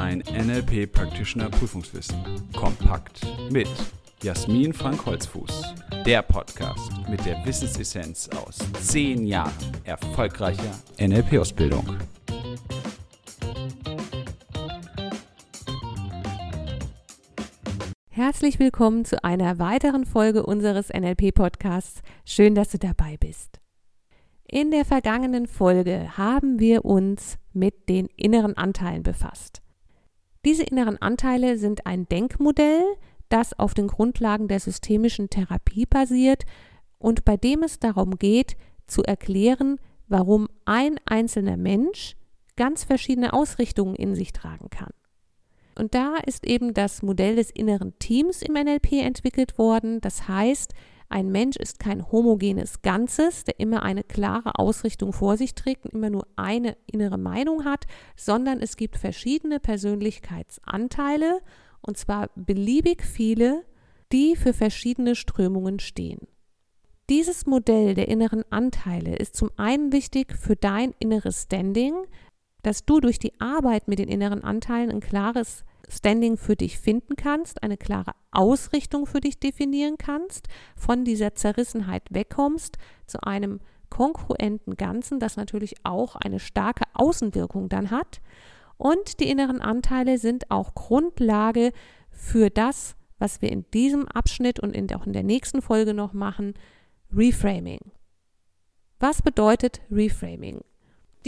Dein NLP Practitioner Prüfungswissen. Kompakt mit Jasmin Frank Holzfuß. Der Podcast mit der Wissensessenz aus zehn Jahren erfolgreicher NLP-Ausbildung. Herzlich willkommen zu einer weiteren Folge unseres NLP-Podcasts. Schön, dass du dabei bist. In der vergangenen Folge haben wir uns mit den inneren Anteilen befasst. Diese inneren Anteile sind ein Denkmodell, das auf den Grundlagen der systemischen Therapie basiert und bei dem es darum geht, zu erklären, warum ein einzelner Mensch ganz verschiedene Ausrichtungen in sich tragen kann. Und da ist eben das Modell des inneren Teams im NLP entwickelt worden. Das heißt, ein Mensch ist kein homogenes Ganzes, der immer eine klare Ausrichtung vor sich trägt und immer nur eine innere Meinung hat, sondern es gibt verschiedene Persönlichkeitsanteile, und zwar beliebig viele, die für verschiedene Strömungen stehen. Dieses Modell der inneren Anteile ist zum einen wichtig für dein inneres Standing, dass du durch die Arbeit mit den inneren Anteilen ein klares Standing für dich finden kannst, eine klare Ausrichtung für dich definieren kannst, von dieser Zerrissenheit wegkommst zu einem kongruenten Ganzen, das natürlich auch eine starke Außenwirkung dann hat. Und die inneren Anteile sind auch Grundlage für das, was wir in diesem Abschnitt und in, auch in der nächsten Folge noch machen, Reframing. Was bedeutet Reframing?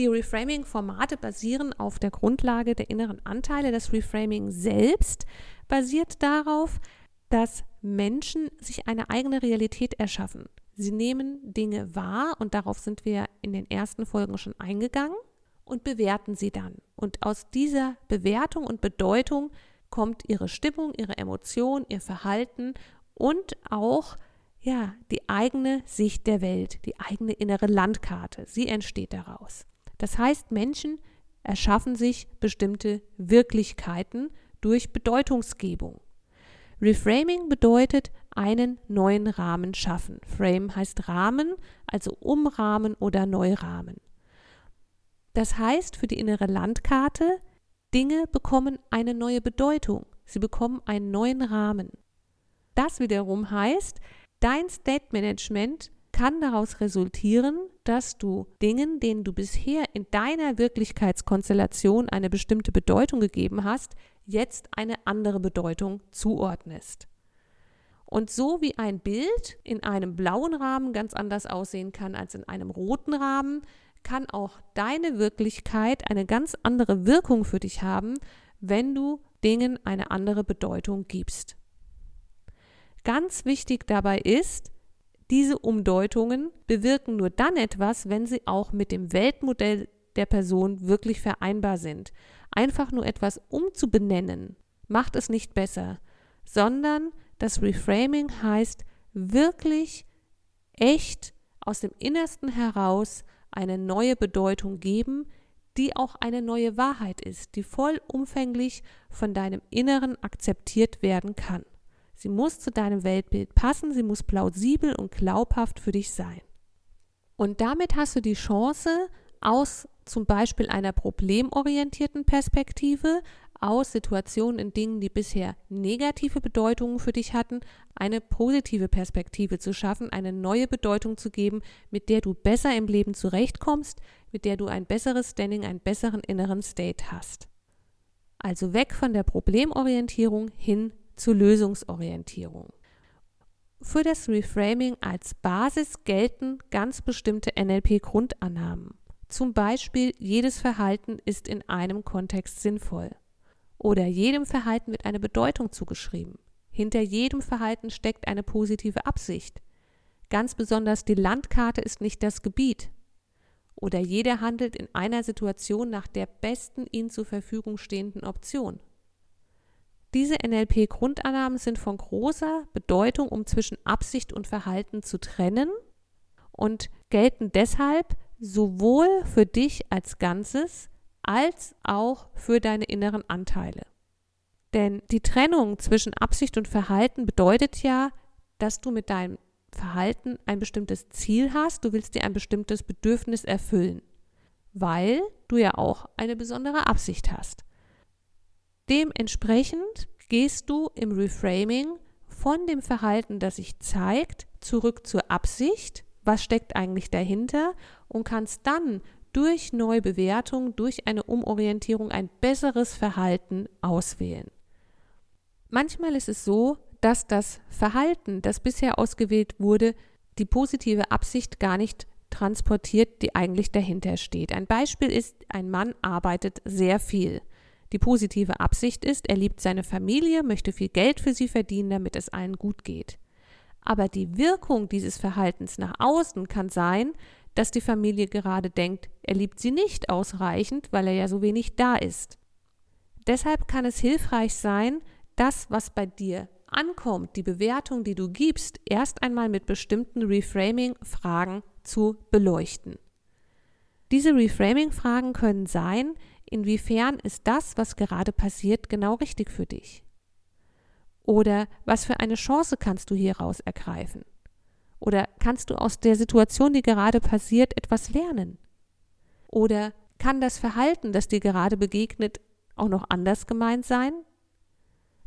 Die Reframing-Formate basieren auf der Grundlage der inneren Anteile. Das Reframing selbst basiert darauf, dass Menschen sich eine eigene Realität erschaffen. Sie nehmen Dinge wahr und darauf sind wir in den ersten Folgen schon eingegangen und bewerten sie dann. Und aus dieser Bewertung und Bedeutung kommt ihre Stimmung, ihre Emotion, ihr Verhalten und auch ja, die eigene Sicht der Welt, die eigene innere Landkarte. Sie entsteht daraus. Das heißt, Menschen erschaffen sich bestimmte Wirklichkeiten durch Bedeutungsgebung. Reframing bedeutet einen neuen Rahmen schaffen. Frame heißt Rahmen, also umrahmen oder Neurahmen. Das heißt für die innere Landkarte, Dinge bekommen eine neue Bedeutung. Sie bekommen einen neuen Rahmen. Das wiederum heißt, dein State Management kann daraus resultieren, dass du Dingen, denen du bisher in deiner Wirklichkeitskonstellation eine bestimmte Bedeutung gegeben hast, jetzt eine andere Bedeutung zuordnest. Und so wie ein Bild in einem blauen Rahmen ganz anders aussehen kann als in einem roten Rahmen, kann auch deine Wirklichkeit eine ganz andere Wirkung für dich haben, wenn du Dingen eine andere Bedeutung gibst. Ganz wichtig dabei ist, diese Umdeutungen bewirken nur dann etwas, wenn sie auch mit dem Weltmodell der Person wirklich vereinbar sind. Einfach nur etwas umzubenennen macht es nicht besser, sondern das Reframing heißt wirklich echt aus dem Innersten heraus eine neue Bedeutung geben, die auch eine neue Wahrheit ist, die vollumfänglich von deinem Inneren akzeptiert werden kann. Sie muss zu deinem Weltbild passen, sie muss plausibel und glaubhaft für dich sein. Und damit hast du die Chance, aus zum Beispiel einer problemorientierten Perspektive, aus Situationen in Dingen, die bisher negative Bedeutungen für dich hatten, eine positive Perspektive zu schaffen, eine neue Bedeutung zu geben, mit der du besser im Leben zurechtkommst, mit der du ein besseres Standing, einen besseren inneren State hast. Also weg von der Problemorientierung hin zu Lösungsorientierung. Für das Reframing als Basis gelten ganz bestimmte NLP-Grundannahmen. Zum Beispiel, jedes Verhalten ist in einem Kontext sinnvoll. Oder jedem Verhalten wird eine Bedeutung zugeschrieben. Hinter jedem Verhalten steckt eine positive Absicht. Ganz besonders die Landkarte ist nicht das Gebiet. Oder jeder handelt in einer Situation nach der besten ihm zur Verfügung stehenden Option. Diese NLP-Grundannahmen sind von großer Bedeutung, um zwischen Absicht und Verhalten zu trennen und gelten deshalb sowohl für dich als Ganzes als auch für deine inneren Anteile. Denn die Trennung zwischen Absicht und Verhalten bedeutet ja, dass du mit deinem Verhalten ein bestimmtes Ziel hast, du willst dir ein bestimmtes Bedürfnis erfüllen, weil du ja auch eine besondere Absicht hast. Dementsprechend gehst du im Reframing von dem Verhalten, das sich zeigt, zurück zur Absicht, was steckt eigentlich dahinter und kannst dann durch Neubewertung, durch eine Umorientierung ein besseres Verhalten auswählen. Manchmal ist es so, dass das Verhalten, das bisher ausgewählt wurde, die positive Absicht gar nicht transportiert, die eigentlich dahinter steht. Ein Beispiel ist, ein Mann arbeitet sehr viel. Die positive Absicht ist, er liebt seine Familie, möchte viel Geld für sie verdienen, damit es allen gut geht. Aber die Wirkung dieses Verhaltens nach außen kann sein, dass die Familie gerade denkt, er liebt sie nicht ausreichend, weil er ja so wenig da ist. Deshalb kann es hilfreich sein, das, was bei dir ankommt, die Bewertung, die du gibst, erst einmal mit bestimmten Reframing-Fragen zu beleuchten. Diese Reframing-Fragen können sein, inwiefern ist das, was gerade passiert, genau richtig für dich? Oder was für eine Chance kannst du hieraus ergreifen? Oder kannst du aus der Situation, die gerade passiert, etwas lernen? Oder kann das Verhalten, das dir gerade begegnet, auch noch anders gemeint sein?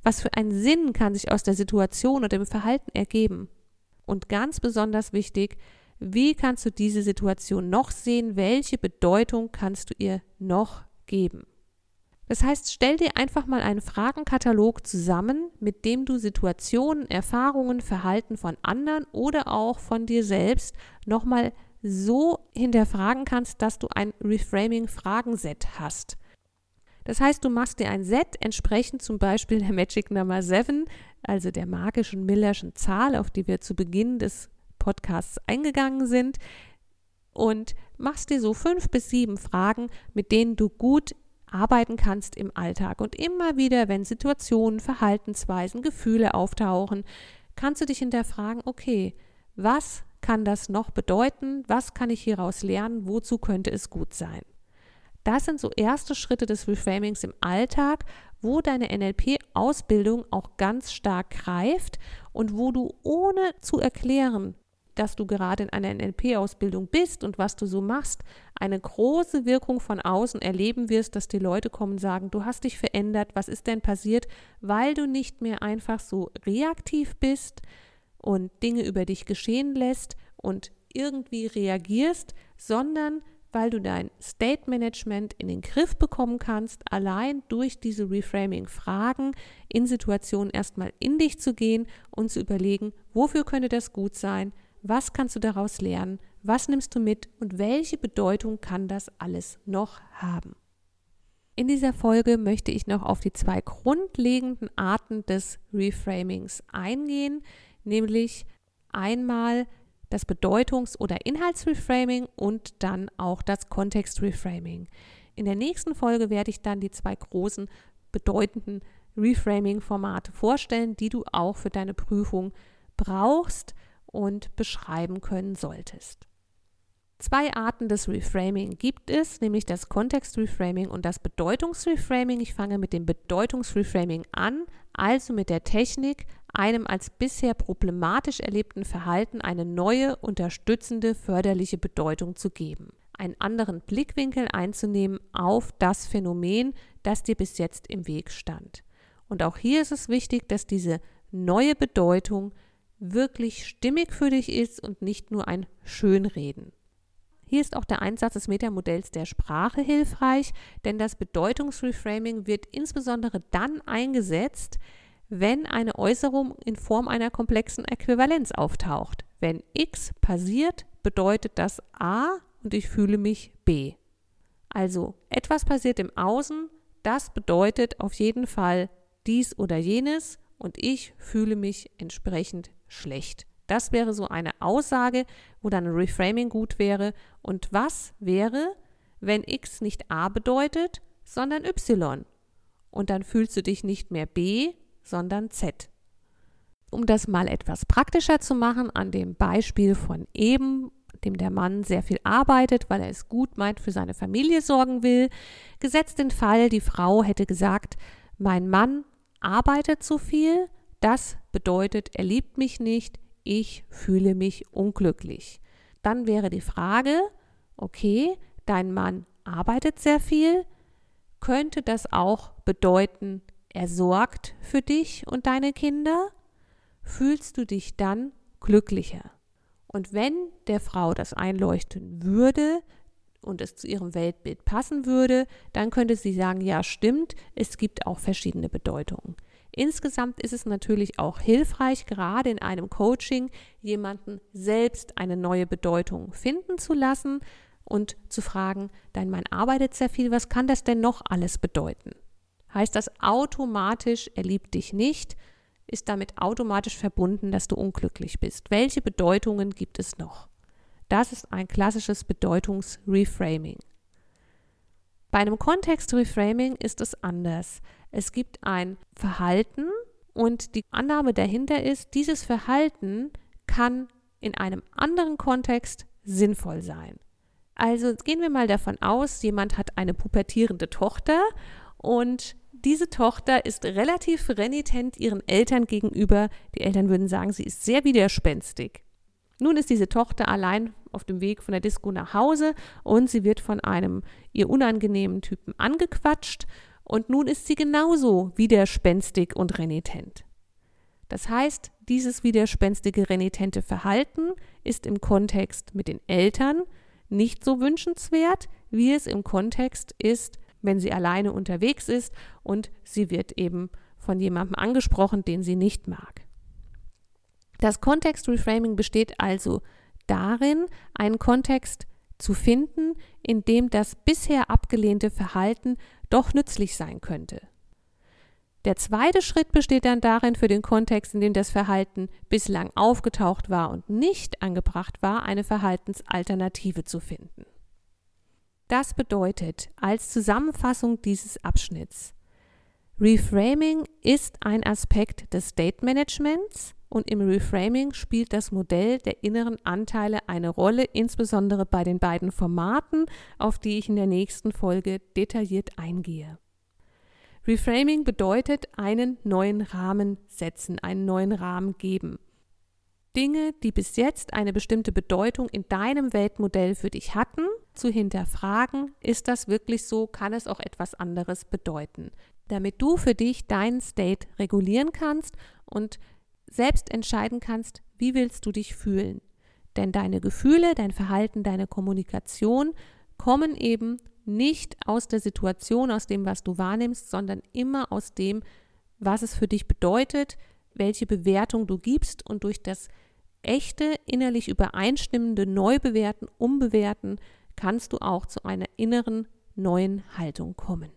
Was für einen Sinn kann sich aus der Situation oder dem Verhalten ergeben? Und ganz besonders wichtig, wie kannst du diese Situation noch sehen? Welche Bedeutung kannst du ihr noch geben? Das heißt, stell dir einfach mal einen Fragenkatalog zusammen, mit dem du Situationen, Erfahrungen, Verhalten von anderen oder auch von dir selbst nochmal so hinterfragen kannst, dass du ein Reframing-Fragenset hast. Das heißt, du machst dir ein Set entsprechend zum Beispiel der Magic Number 7, also der magischen Millerschen Zahl, auf die wir zu Beginn des Podcasts eingegangen sind, und machst dir so fünf bis sieben Fragen, mit denen du gut arbeiten kannst im Alltag. Und immer wieder, wenn Situationen, Verhaltensweisen, Gefühle auftauchen, kannst du dich hinterfragen, okay, was kann das noch bedeuten? Was kann ich hieraus lernen? Wozu könnte es gut sein? Das sind so erste Schritte des Reframings im Alltag, wo deine NLP-Ausbildung auch ganz stark greift und wo du ohne zu erklären, dass du gerade in einer NLP-Ausbildung bist und was du so machst, eine große Wirkung von außen erleben wirst, dass die Leute kommen und sagen, du hast dich verändert, was ist denn passiert, weil du nicht mehr einfach so reaktiv bist und Dinge über dich geschehen lässt und irgendwie reagierst, sondern weil du dein State Management in den Griff bekommen kannst, allein durch diese Reframing-Fragen in Situationen erstmal in dich zu gehen und zu überlegen, wofür könnte das gut sein, was kannst du daraus lernen, was nimmst du mit und welche Bedeutung kann das alles noch haben. In dieser Folge möchte ich noch auf die zwei grundlegenden Arten des Reframings eingehen, nämlich einmal das Bedeutungs- oder Inhaltsreframing und dann auch das Kontextreframing. In der nächsten Folge werde ich dann die zwei großen bedeutenden Reframing-Formate vorstellen, die du auch für deine Prüfung brauchst und beschreiben können solltest. Zwei Arten des Reframing gibt es, nämlich das Kontextreframing und das Bedeutungsreframing. Ich fange mit dem Bedeutungsreframing an, also mit der Technik, einem als bisher problematisch erlebten Verhalten eine neue, unterstützende, förderliche Bedeutung zu geben, einen anderen Blickwinkel einzunehmen auf das Phänomen, das dir bis jetzt im Weg stand. Und auch hier ist es wichtig, dass diese neue Bedeutung wirklich stimmig für dich ist und nicht nur ein Schönreden. Hier ist auch der Einsatz des Metamodells der Sprache hilfreich, denn das Bedeutungsreframing wird insbesondere dann eingesetzt, wenn eine Äußerung in Form einer komplexen Äquivalenz auftaucht. Wenn x passiert, bedeutet das a und ich fühle mich b. Also etwas passiert im Außen, das bedeutet auf jeden Fall dies oder jenes und ich fühle mich entsprechend schlecht. Das wäre so eine Aussage, wo dann ein Reframing gut wäre. Und was wäre, wenn x nicht a bedeutet, sondern y? Und dann fühlst du dich nicht mehr b, sondern Z. Um das mal etwas praktischer zu machen, an dem Beispiel von eben, dem der Mann sehr viel arbeitet, weil er es gut meint, für seine Familie sorgen will, gesetzt den Fall, die Frau hätte gesagt, mein Mann arbeitet zu viel, das bedeutet, er liebt mich nicht, ich fühle mich unglücklich. Dann wäre die Frage, okay, dein Mann arbeitet sehr viel, könnte das auch bedeuten, er sorgt für dich und deine Kinder, fühlst du dich dann glücklicher. Und wenn der Frau das einleuchten würde und es zu ihrem Weltbild passen würde, dann könnte sie sagen, ja stimmt, es gibt auch verschiedene Bedeutungen. Insgesamt ist es natürlich auch hilfreich, gerade in einem Coaching jemanden selbst eine neue Bedeutung finden zu lassen und zu fragen, dein Mann arbeitet sehr viel, was kann das denn noch alles bedeuten? Heißt das automatisch, er liebt dich nicht? Ist damit automatisch verbunden, dass du unglücklich bist? Welche Bedeutungen gibt es noch? Das ist ein klassisches Bedeutungsreframing. Bei einem Kontext-Reframing ist es anders. Es gibt ein Verhalten und die Annahme dahinter ist, dieses Verhalten kann in einem anderen Kontext sinnvoll sein. Also gehen wir mal davon aus, jemand hat eine pubertierende Tochter und diese Tochter ist relativ renitent ihren Eltern gegenüber. Die Eltern würden sagen, sie ist sehr widerspenstig. Nun ist diese Tochter allein auf dem Weg von der Disco nach Hause und sie wird von einem ihr unangenehmen Typen angequatscht und nun ist sie genauso widerspenstig und renitent. Das heißt, dieses widerspenstige, renitente Verhalten ist im Kontext mit den Eltern nicht so wünschenswert, wie es im Kontext ist, wenn sie alleine unterwegs ist und sie wird eben von jemandem angesprochen, den sie nicht mag. Das Kontext-Reframing besteht also darin, einen Kontext zu finden, in dem das bisher abgelehnte Verhalten doch nützlich sein könnte. Der zweite Schritt besteht dann darin, für den Kontext, in dem das Verhalten bislang aufgetaucht war und nicht angebracht war, eine Verhaltensalternative zu finden. Das bedeutet als Zusammenfassung dieses Abschnitts, Reframing ist ein Aspekt des State Managements und im Reframing spielt das Modell der inneren Anteile eine Rolle, insbesondere bei den beiden Formaten, auf die ich in der nächsten Folge detailliert eingehe. Reframing bedeutet einen neuen Rahmen setzen, einen neuen Rahmen geben. Dinge, die bis jetzt eine bestimmte Bedeutung in deinem Weltmodell für dich hatten, zu hinterfragen, ist das wirklich so, kann es auch etwas anderes bedeuten, damit du für dich deinen State regulieren kannst und selbst entscheiden kannst, wie willst du dich fühlen. Denn deine Gefühle, dein Verhalten, deine Kommunikation kommen eben nicht aus der Situation, aus dem, was du wahrnimmst, sondern immer aus dem, was es für dich bedeutet, welche Bewertung du gibst und durch das echte, innerlich übereinstimmende Neubewerten, Umbewerten kannst du auch zu einer inneren neuen Haltung kommen.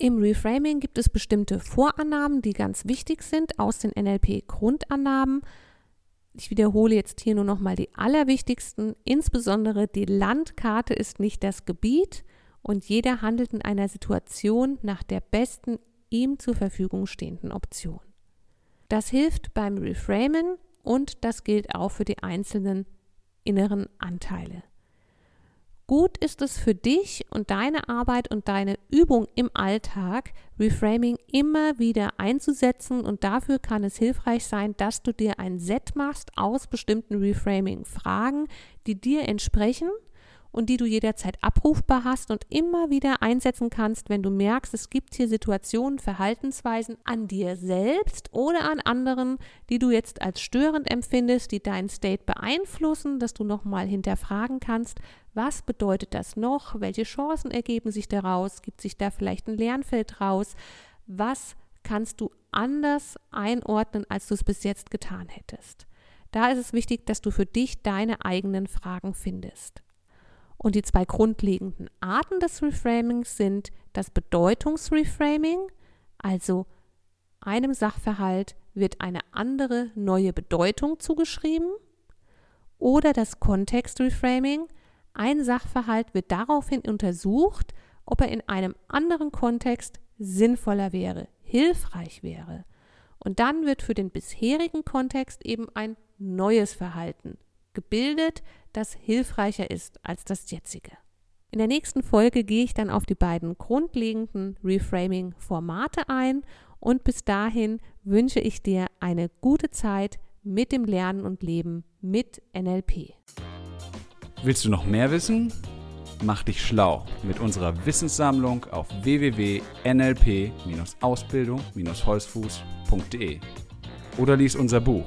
Im Reframing gibt es bestimmte Vorannahmen, die ganz wichtig sind aus den NLP-Grundannahmen. Ich wiederhole jetzt hier nur noch mal die allerwichtigsten. Insbesondere die Landkarte ist nicht das Gebiet und jeder handelt in einer Situation nach der besten ihm zur Verfügung stehenden Option. Das hilft beim Reframen und das gilt auch für die einzelnen inneren Anteile. Gut ist es für dich und deine Arbeit und deine Übung im Alltag, Reframing immer wieder einzusetzen und dafür kann es hilfreich sein, dass du dir ein Set machst aus bestimmten Reframing-Fragen, die dir entsprechen und die du jederzeit abrufbar hast und immer wieder einsetzen kannst, wenn du merkst, es gibt hier Situationen, Verhaltensweisen an dir selbst oder an anderen, die du jetzt als störend empfindest, die deinen State beeinflussen, dass du nochmal hinterfragen kannst, was bedeutet das noch, welche Chancen ergeben sich daraus, gibt sich da vielleicht ein Lernfeld raus, was kannst du anders einordnen, als du es bis jetzt getan hättest. Da ist es wichtig, dass du für dich deine eigenen Fragen findest. Und die zwei grundlegenden Arten des Reframings sind das Bedeutungsreframing, also einem Sachverhalt wird eine andere neue Bedeutung zugeschrieben, oder das Kontextreframing, ein Sachverhalt wird daraufhin untersucht, ob er in einem anderen Kontext sinnvoller wäre, hilfreich wäre. Und dann wird für den bisherigen Kontext eben ein neues Verhalten gebildet, das hilfreicher ist als das jetzige. In der nächsten Folge gehe ich dann auf die beiden grundlegenden Reframing-Formate ein und bis dahin wünsche ich dir eine gute Zeit mit dem Lernen und Leben mit NLP. Willst du noch mehr wissen? Mach dich schlau mit unserer Wissenssammlung auf www.nlp-ausbildung-holzfuß.de oder lies unser Buch,